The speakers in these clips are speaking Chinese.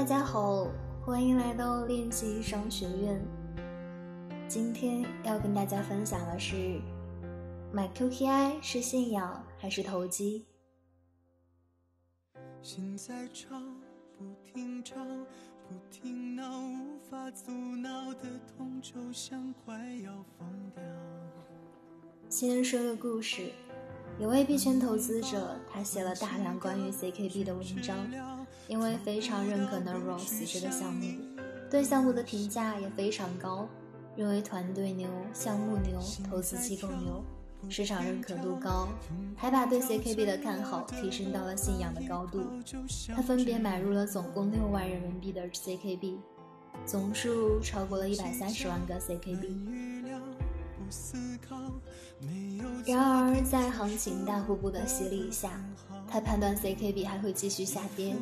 大家好，欢迎来到练习商学院。今天要跟大家分享的是，买 QKI 是信仰还是投机？心在吵，不停吵，不停闹，无法阻挠的痛，就像快要疯掉。先说个故事。有位币圈投资者，他写了大量关于 CKB 的文章，因为非常认可 Neros 这个项目，对项目的评价也非常高，认为团队牛、项目牛、投资机构牛，市场认可度高，还把对 CKB 的看好提升到了信仰的高度。他分别买入了总共六万人民币的 CKB，总数超过了一百三十万个 CKB。然而，而在行情大瀑布的洗礼下，他判断 CKB 还会继续下跌，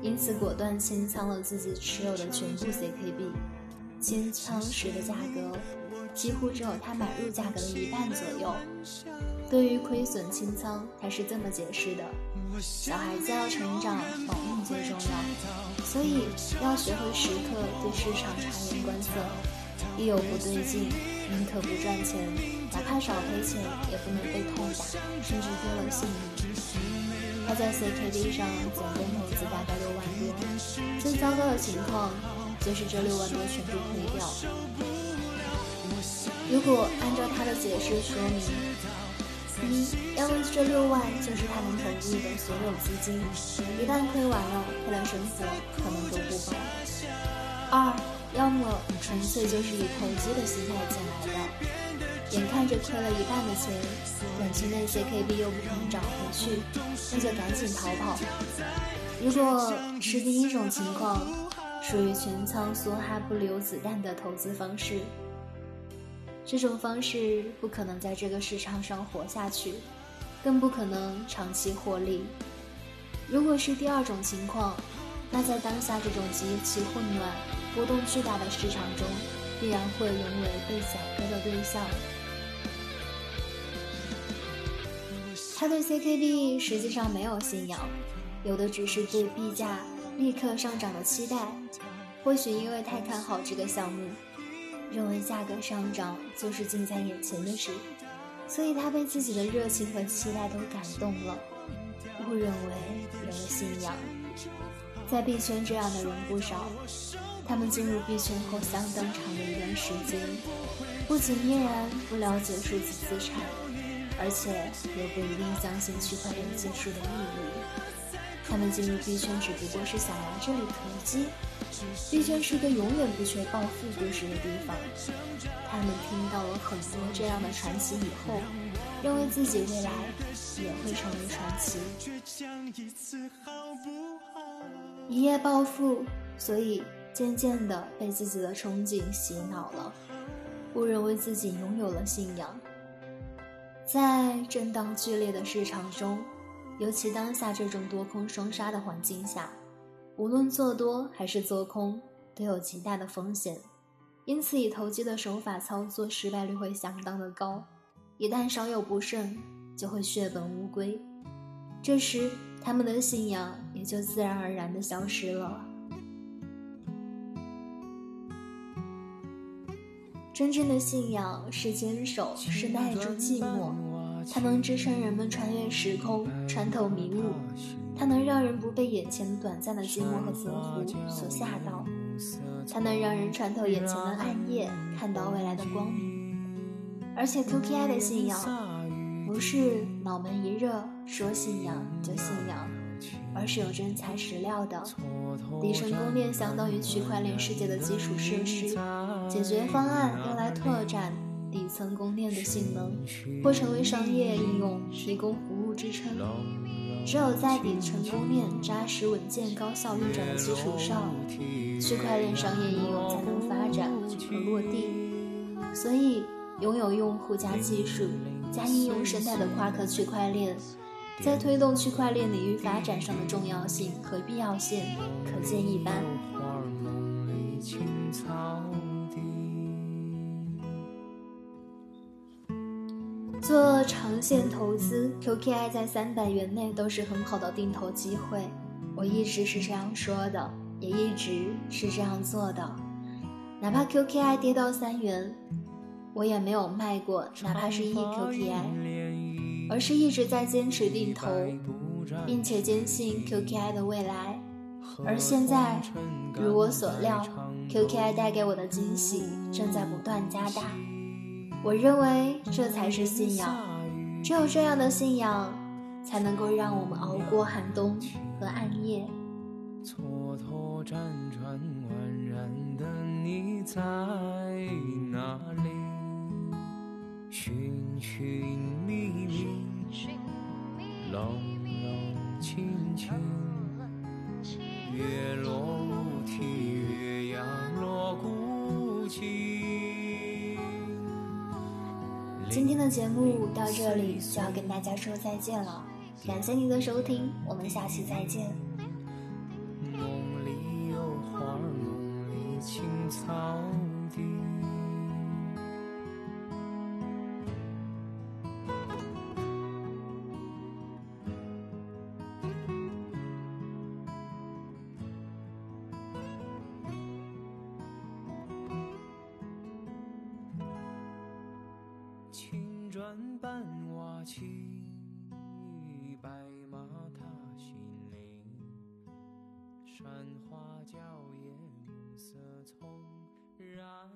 因此果断清仓了自己持有的全部 CKB。清仓时的价格几乎只有他买入价格的一半左右。对于亏损清仓，他是这么解释的：小孩子要成长，保命最重要，所以要学会时刻对市场察言观色，一有不对劲。宁可不赚钱，哪怕少赔钱，也不能被痛打，甚至丢了性命。他在 CKD 上总共投资大概六万多，最糟糕的情况就是这六万多全部亏掉。如果按照他的解释说明，一，要为这六万就是他能投入的所有资金，一旦亏完了，他的生活可能都不保。二。要么纯粹就是以投机的心态进来的，眼看着亏了一半的钱，短期内 CKB 又不能涨回去，那就赶紧逃跑。如果是第一种情况，属于全仓梭哈不留子弹的投资方式，这种方式不可能在这个市场上活下去，更不可能长期获利。如果是第二种情况，那在当下这种极其混乱。波动巨大的市场中，必然会沦为被宰割的对象。他对 CKB 实际上没有信仰，有的只是对币价立刻上涨的期待。或许因为太看好这个项目，认为价格上涨就是近在眼前的事，所以他被自己的热情和期待都感动了，误认为有了信仰。在币圈，这样的人不少。他们进入币圈后，相当长的一段时间，不仅依然不了解数字资产，而且也不一定相信区块链技术的意义。他们进入币圈只不过是想来这里投机。币圈是个永远不缺暴富故事的地方。他们听到了很多这样的传奇以后，认为自己未来也会成为传奇，一夜暴富。所以。渐渐地被自己的憧憬洗脑了，误认为自己拥有了信仰。在震荡剧烈的市场中，尤其当下这种多空双杀的环境下，无论做多还是做空都有极大的风险，因此以投机的手法操作失败率会相当的高。一旦稍有不慎，就会血本无归。这时，他们的信仰也就自然而然地消失了。真正的信仰是坚守，是耐住寂寞，它能支撑人们穿越时空，穿透迷雾，它能让人不被眼前的短暂的寂寞和浮浮所吓到，它能让人穿透眼前的暗夜，看到未来的光明。而且 QKI 的信仰，不是脑门一热说信仰就信仰，而是有真材实料的。底层公链相当于区块链世界的基础设施，解决方案用来拓展底层公链的性能，或成为商业应用提供服务支撑。只有在底层公链扎实稳健、高效运转的基础上，区块链商业应用才能发展和落地。所以，拥有用户加技术加应用生态的夸克区块链。在推动区块链领域发展上的重要性和必要性可见一斑。做长线投资，QKI 在三百元内都是很好的定投机会。我一直是这样说的。也一直是这样做的。哪怕 QKI 跌到三元，我也没有卖过，哪怕是一 QKI，而是一直在坚持定投，并且坚信 QKI 的未来。而现在，如我所料，QKI 带给我的惊喜正在不断加大。我认为这才是信仰，只有这样的信仰，才能够让我们熬过寒冬和暗夜。蹉跎辗转宛然的你在哪里？寻寻觅觅，冷冷清清。月落乌啼，月牙落孤井。今天的节目到这里就要跟大家说再见了，感谢您的收听，我们下期再见。梦里有花，梦里青草青砖伴瓦漆，白马踏新泥，山花娇艳，暮色葱染